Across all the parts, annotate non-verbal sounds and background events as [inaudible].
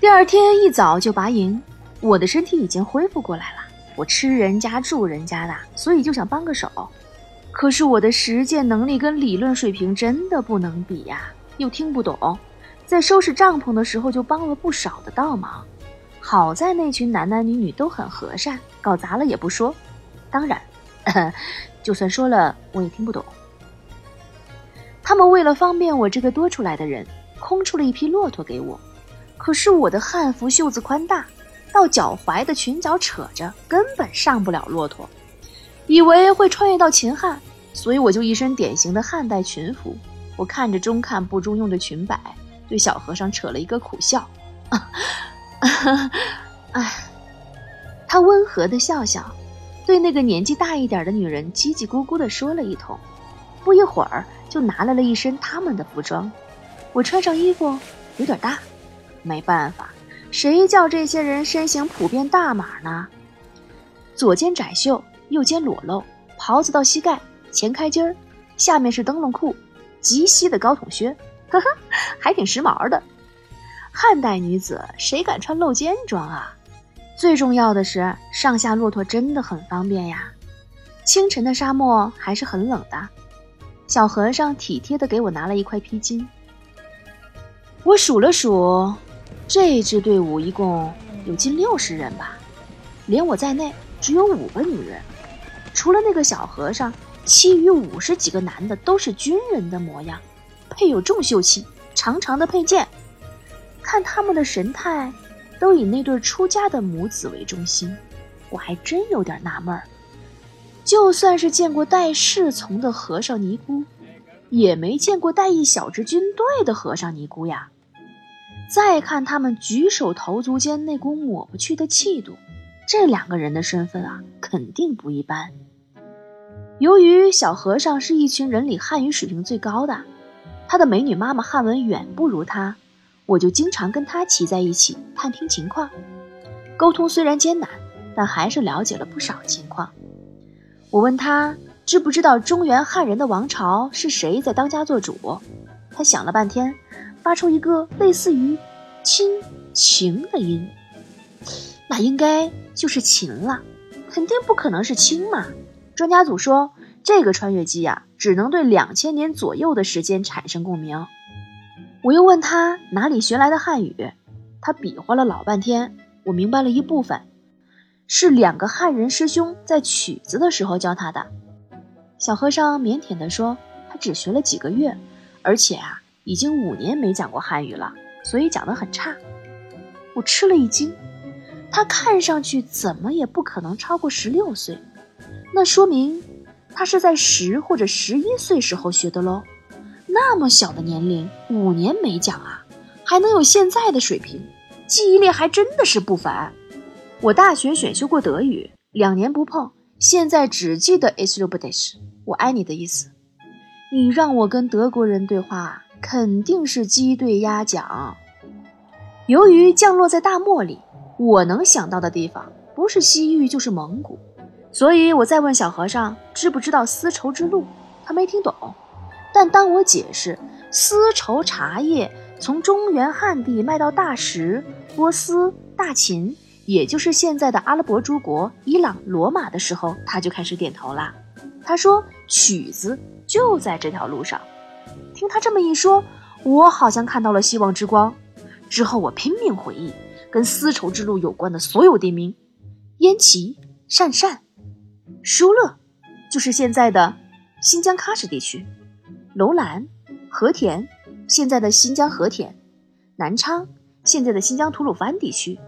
第二天一早就拔营，我的身体已经恢复过来了。我吃人家住人家的，所以就想帮个手。可是我的实践能力跟理论水平真的不能比呀，又听不懂，在收拾帐篷的时候就帮了不少的倒忙。好在那群男男女女都很和善，搞砸了也不说。当然，[laughs] 就算说了我也听不懂。他们为了方便我这个多出来的人，空出了一匹骆驼给我。可是我的汉服袖子宽大，到脚踝的裙角扯着，根本上不了骆驼。以为会穿越到秦汉，所以我就一身典型的汉代裙服。我看着中看不中用的裙摆，对小和尚扯了一个苦笑。[laughs] 哎，他温和的笑笑，对那个年纪大一点的女人叽叽咕咕的说了一通。不一会儿，就拿来了一身他们的服装。我穿上衣服有点大。没办法，谁叫这些人身形普遍大码呢？左肩窄袖，右肩裸露，袍子到膝盖，前开襟儿，下面是灯笼裤，及膝的高筒靴，呵呵，还挺时髦的。汉代女子谁敢穿露肩装啊？最重要的是，上下骆驼真的很方便呀。清晨的沙漠还是很冷的，小和尚体贴地给我拿了一块披巾。我数了数。这支队伍一共有近六十人吧，连我在内只有五个女人，除了那个小和尚，其余五十几个男的都是军人的模样，配有重袖器、长长的佩剑。看他们的神态，都以那对出家的母子为中心，我还真有点纳闷儿。就算是见过带侍从的和尚尼姑，也没见过带一小支军队的和尚尼姑呀。再看他们举手投足间那股抹不去的气度，这两个人的身份啊，肯定不一般。由于小和尚是一群人里汉语水平最高的，他的美女妈妈汉文远不如他，我就经常跟他骑在一起探听情况。沟通虽然艰难，但还是了解了不少情况。我问他知不知道中原汉人的王朝是谁在当家做主，他想了半天。发出一个类似于“亲情”的音，那应该就是秦了，肯定不可能是清嘛。专家组说，这个穿越机呀，只能对两千年左右的时间产生共鸣。我又问他哪里学来的汉语，他比划了老半天，我明白了一部分，是两个汉人师兄在曲子的时候教他的。小和尚腼腆地说，他只学了几个月，而且啊。已经五年没讲过汉语了，所以讲得很差。我吃了一惊，他看上去怎么也不可能超过十六岁，那说明他是在十或者十一岁时候学的喽。那么小的年龄，五年没讲啊，还能有现在的水平，记忆力还真的是不凡。我大学选修过德语，两年不碰，现在只记得 i s l u b d i s h 我爱你的意思。你让我跟德国人对话。肯定是鸡对鸭讲。由于降落在大漠里，我能想到的地方不是西域就是蒙古，所以我再问小和尚知不知道丝绸之路，他没听懂。但当我解释丝绸茶叶从中原汉地卖到大食、波斯、大秦，也就是现在的阿拉伯诸国、伊朗、罗马的时候，他就开始点头了。他说曲子就在这条路上。听他这么一说，我好像看到了希望之光。之后我拼命回忆跟丝绸之路有关的所有地名：燕齐、鄯善、疏勒，就是现在的新疆喀什地区；楼兰、和田，现在的新疆和田；南昌，现在的新疆吐鲁番地区；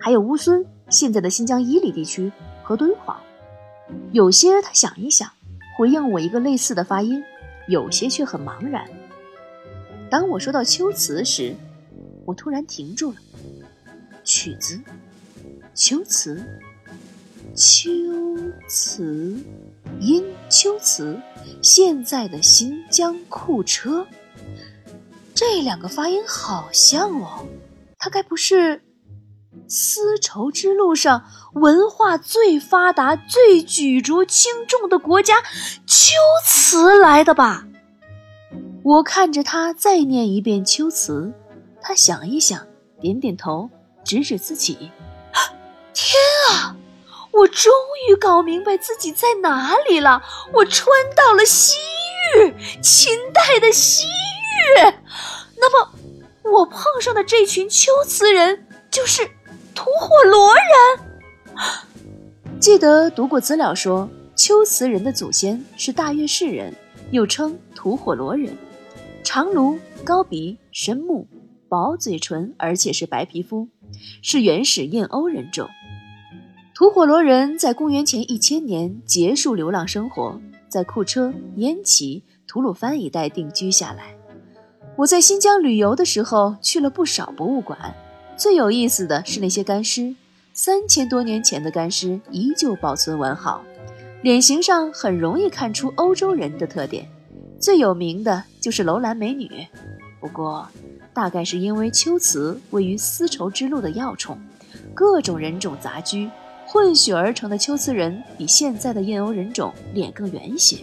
还有乌孙，现在的新疆伊犁地区和敦煌。有些他想一想，回应我一个类似的发音。有些却很茫然。当我说到秋词时，我突然停住了。曲子，秋词，秋词，因秋词，现在的新疆库车，这两个发音好像哦。它该不是丝绸之路上文化最发达、最举足轻重的国家？秋词来的吧？我看着他再念一遍秋词，他想一想，点点头，指指自己。天啊！我终于搞明白自己在哪里了。我穿到了西域，秦代的西域。那么，我碰上的这群秋瓷人就是吐火罗人。记得读过资料说，秋瓷人的祖先是大月氏人，又称吐火罗人，长颅、高鼻、深目、薄嘴唇，而且是白皮肤，是原始印欧人种。吐火罗人在公元前一千年结束流浪生活，在库车、焉耆、吐鲁番一带定居下来。我在新疆旅游的时候去了不少博物馆，最有意思的是那些干尸，三千多年前的干尸依旧保存完好，脸型上很容易看出欧洲人的特点。最有名的就是楼兰美女，不过大概是因为秋瓷位于丝绸之路的要冲，各种人种杂居。混血而成的秋瓷人比现在的印欧人种脸更圆一些。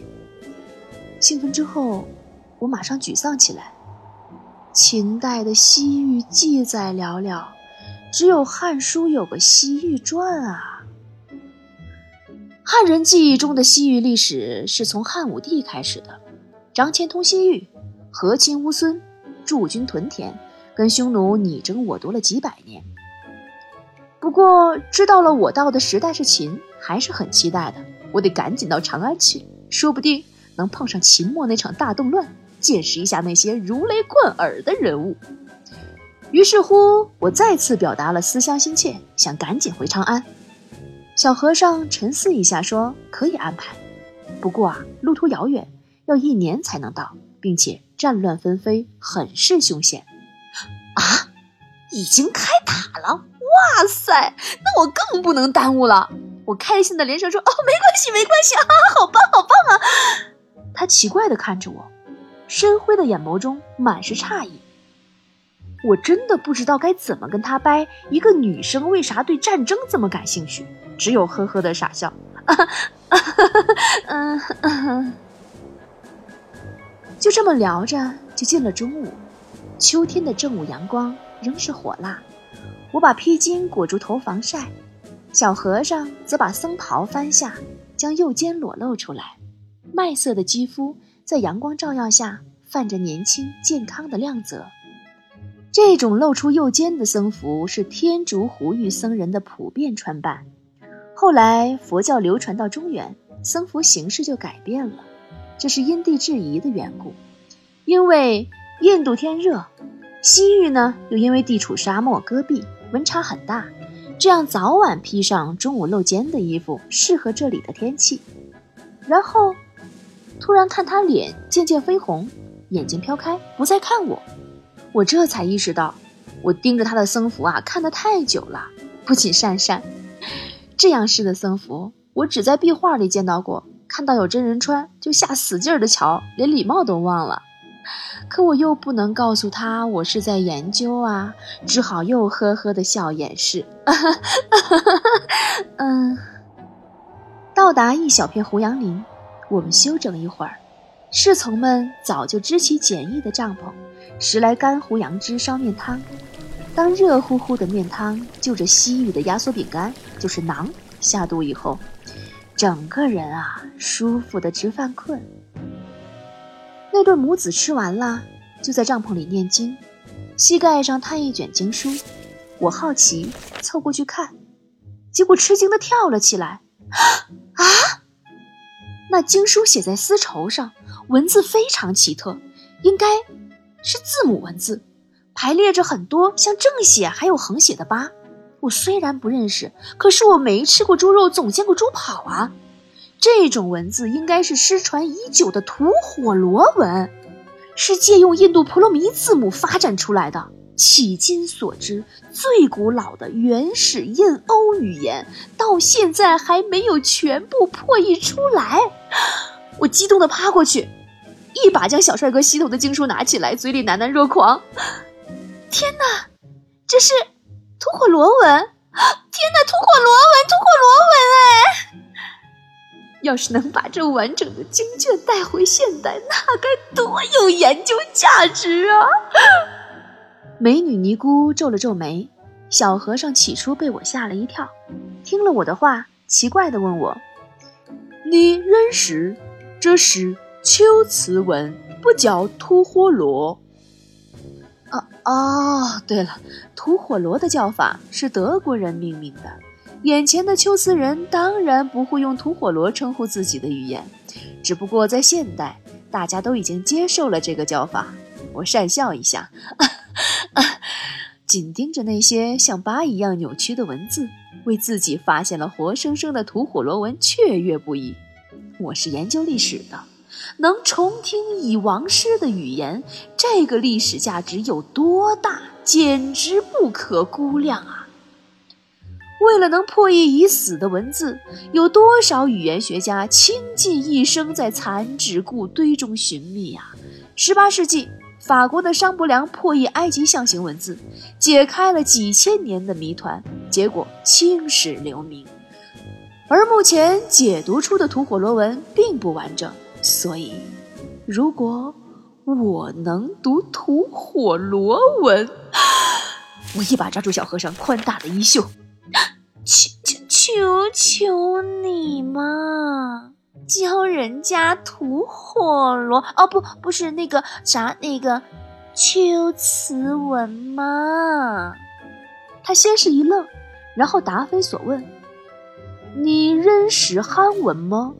兴奋之后，我马上沮丧起来。秦代的西域记载寥寥，只有《汉书》有个《西域传》啊。汉人记忆中的西域历史是从汉武帝开始的，张骞通西域，和亲乌孙，驻军屯田，跟匈奴你争我夺了几百年。不过知道了我到的时代是秦，还是很期待的。我得赶紧到长安去，说不定能碰上秦末那场大动乱，见识一下那些如雷贯耳的人物。于是乎，我再次表达了思乡心切，想赶紧回长安。小和尚沉思一下，说：“可以安排，不过啊，路途遥远，要一年才能到，并且战乱纷飞，很是凶险。”啊，已经开打了。哇塞，那我更不能耽误了！我开心的连声说：“哦，没关系，没关系啊，好棒，好棒啊！”他奇怪的看着我，深灰的眼眸中满是诧异。我真的不知道该怎么跟他掰，一个女生为啥对战争这么感兴趣？只有呵呵的傻笑。[laughs] 就这么聊着，就进了中午。秋天的正午阳光仍是火辣。我把披巾裹住头防晒，小和尚则把僧袍翻下，将右肩裸露出来。麦色的肌肤在阳光照耀下泛着年轻健康的亮泽。这种露出右肩的僧服是天竺湖域僧人的普遍穿扮。后来佛教流传到中原，僧服形式就改变了，这是因地制宜的缘故。因为印度天热，西域呢又因为地处沙漠戈壁。温差很大，这样早晚披上中午露肩的衣服，适合这里的天气。然后，突然看他脸渐渐绯红，眼睛飘开，不再看我。我这才意识到，我盯着他的僧服啊，看得太久了，不仅讪讪。这样式的僧服，我只在壁画里见到过，看到有真人穿，就下死劲儿的瞧，连礼貌都忘了。可我又不能告诉他我是在研究啊，只好又呵呵的笑掩饰。[laughs] 嗯，到达一小片胡杨林，我们休整一会儿。侍从们早就支起简易的帐篷，拾来干胡杨枝烧面汤。当热乎乎的面汤就着西域的压缩饼干，就是馕下肚以后，整个人啊舒服的直犯困。那对母子吃完了，就在帐篷里念经，膝盖上摊一卷经书。我好奇，凑过去看，结果吃惊的跳了起来。啊！[laughs] 那经书写在丝绸上，文字非常奇特，应该是字母文字，排列着很多像正写还有横写的八。我虽然不认识，可是我没吃过猪肉，总见过猪跑啊。这种文字应该是失传已久的吐火罗文，是借用印度婆罗米字母发展出来的。迄今所知最古老的原始印欧语言，到现在还没有全部破译出来。[laughs] 我激动地趴过去，一把将小帅哥膝头的经书拿起来，嘴里喃喃若狂：“天哪，这是吐火罗文！天哪，吐火罗文，吐火罗文！哎！”要是能把这完整的经卷带回现代，那该多有研究价值啊！[laughs] 美女尼姑皱了皱眉，小和尚起初被我吓了一跳，听了我的话，奇怪地问我：“你认识？这是秋瓷文，不叫吐火罗。”哦哦，对了，吐火罗的叫法是德国人命名的。眼前的秋瓷人当然不会用吐火罗称呼自己的语言，只不过在现代，大家都已经接受了这个叫法。我讪笑一下，啊 [laughs] 紧盯着那些像疤一样扭曲的文字，为自己发现了活生生的吐火罗文雀跃不已。我是研究历史的，能重听已亡诗的语言，这个历史价值有多大，简直不可估量啊！为了能破译已死的文字，有多少语言学家倾尽一生在残纸故堆中寻觅呀？十八世纪，法国的商伯良破译埃及象形文字，解开了几千年的谜团，结果青史留名。而目前解读出的吐火罗文并不完整，所以，如果我能读吐火罗文，[gasps] 我一把抓住小和尚宽大的衣袖。[gasps] 求求求求你嘛，教人家吐火罗哦，不，不是那个啥，那个秋瓷文嘛。他先是一愣，然后答非所问：“你认识汉文吗？”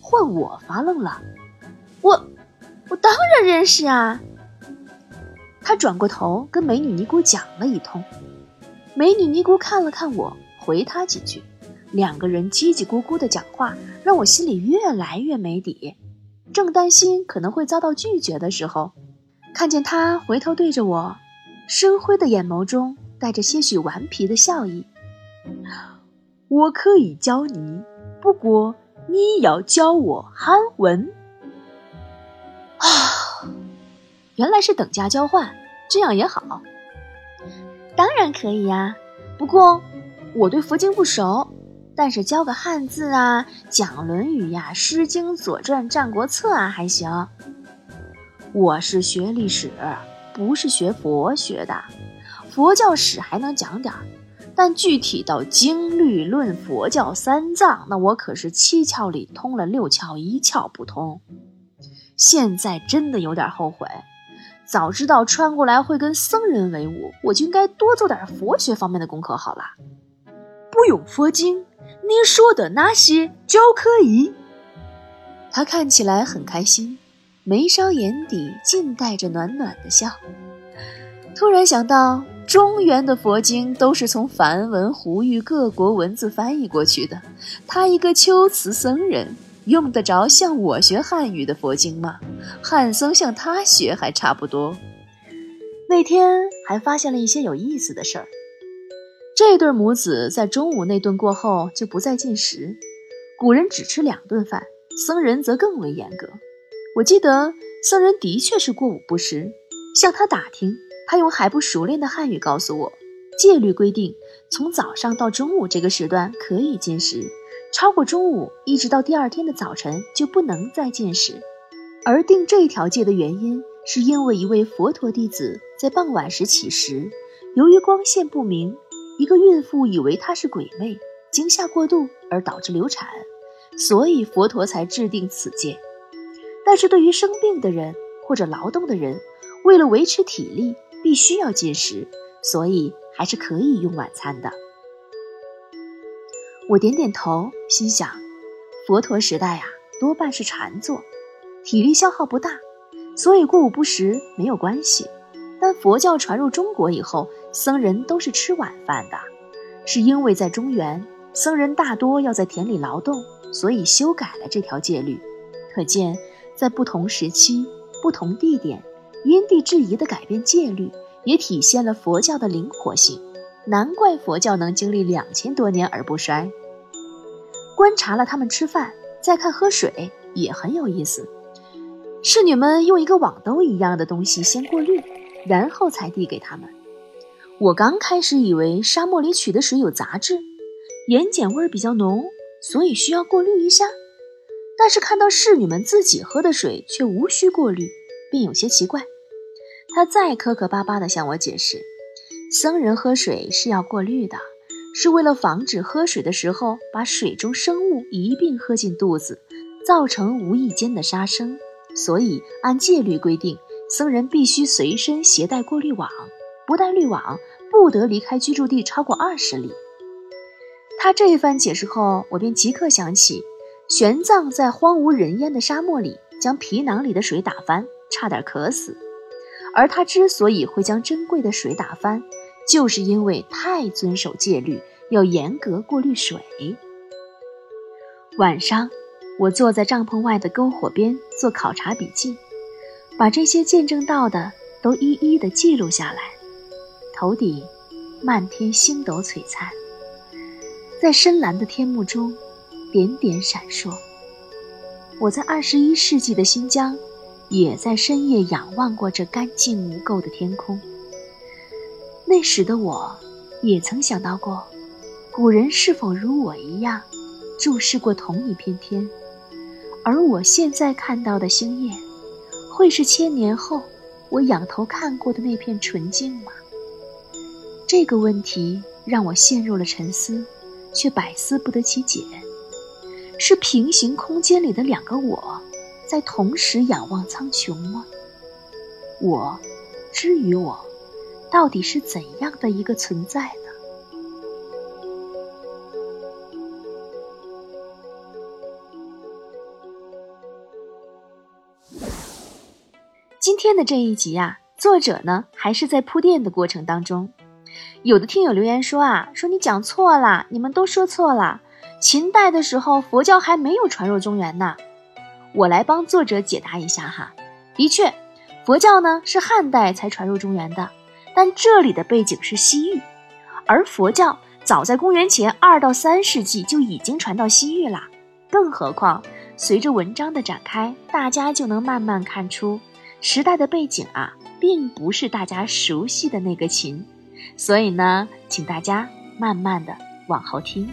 换我发愣了，我我当然认识啊。他转过头跟美女尼姑讲了一通。美女尼姑看了看我，回他几句，两个人叽叽咕咕的讲话，让我心里越来越没底。正担心可能会遭到拒绝的时候，看见他回头对着我，深灰的眼眸中带着些许顽皮的笑意。我可以教你，不过你要教我汉文。啊，[sighs] 原来是等价交换，这样也好。当然可以呀，不过我对佛经不熟，但是教个汉字啊，讲《论语》呀，《诗经》《左传》《战国策》啊还行。我是学历史，不是学佛学的，佛教史还能讲点儿，但具体到经律论佛教三藏，那我可是七窍里通了六窍，一窍不通。现在真的有点后悔。早知道穿过来会跟僧人为伍，我就应该多做点佛学方面的功课好了。不用佛经，你说的那些就可以。他看起来很开心，眉梢眼底尽带着暖暖的笑。突然想到，中原的佛经都是从梵文、胡语各国文字翻译过去的，他一个秋瓷僧人。用得着向我学汉语的佛经吗？汉僧向他学还差不多。那天还发现了一些有意思的事儿。这对母子在中午那顿过后就不再进食，古人只吃两顿饭，僧人则更为严格。我记得僧人的确是过午不食。向他打听，他用还不熟练的汉语告诉我，戒律规定，从早上到中午这个时段可以进食。超过中午，一直到第二天的早晨就不能再进食。而定这条戒的原因，是因为一位佛陀弟子在傍晚时起食，由于光线不明，一个孕妇以为他是鬼魅，惊吓过度而导致流产，所以佛陀才制定此戒。但是对于生病的人或者劳动的人，为了维持体力，必须要进食，所以还是可以用晚餐的。我点点头，心想，佛陀时代呀，多半是禅坐，体力消耗不大，所以过午不食没有关系。但佛教传入中国以后，僧人都是吃晚饭的，是因为在中原，僧人大多要在田里劳动，所以修改了这条戒律。可见，在不同时期、不同地点，因地制宜的改变戒律，也体现了佛教的灵活性。难怪佛教能经历两千多年而不衰。观察了他们吃饭，再看喝水也很有意思。侍女们用一个网兜一样的东西先过滤，然后才递给他们。我刚开始以为沙漠里取的水有杂质，盐碱味比较浓，所以需要过滤一下。但是看到侍女们自己喝的水却无需过滤，便有些奇怪。他再磕磕巴巴地向我解释，僧人喝水是要过滤的，是为了防止喝水的时候把水中生物一并喝进肚子，造成无意间的杀生。所以按戒律规定，僧人必须随身携带过滤网，不带滤网不得离开居住地超过二十里。他这一番解释后，我便即刻想起，玄奘在荒无人烟的沙漠里将皮囊里的水打翻，差点渴死。而他之所以会将珍贵的水打翻，就是因为太遵守戒律，要严格过滤水。晚上，我坐在帐篷外的篝火边做考察笔记，把这些见证到的都一一的记录下来。头顶漫天星斗璀璨，在深蓝的天幕中点点闪烁。我在二十一世纪的新疆。也在深夜仰望过这干净无垢的天空。那时的我，也曾想到过，古人是否如我一样，注视过同一片天，而我现在看到的星夜，会是千年后我仰头看过的那片纯净吗？这个问题让我陷入了沉思，却百思不得其解。是平行空间里的两个我。在同时仰望苍穹吗？我，之于我，到底是怎样的一个存在呢？今天的这一集啊，作者呢还是在铺垫的过程当中。有的听友留言说啊，说你讲错了，你们都说错了。秦代的时候，佛教还没有传入中原呢。我来帮作者解答一下哈，的确，佛教呢是汉代才传入中原的，但这里的背景是西域，而佛教早在公元前二到三世纪就已经传到西域啦。更何况，随着文章的展开，大家就能慢慢看出时代的背景啊，并不是大家熟悉的那个秦。所以呢，请大家慢慢的往后听。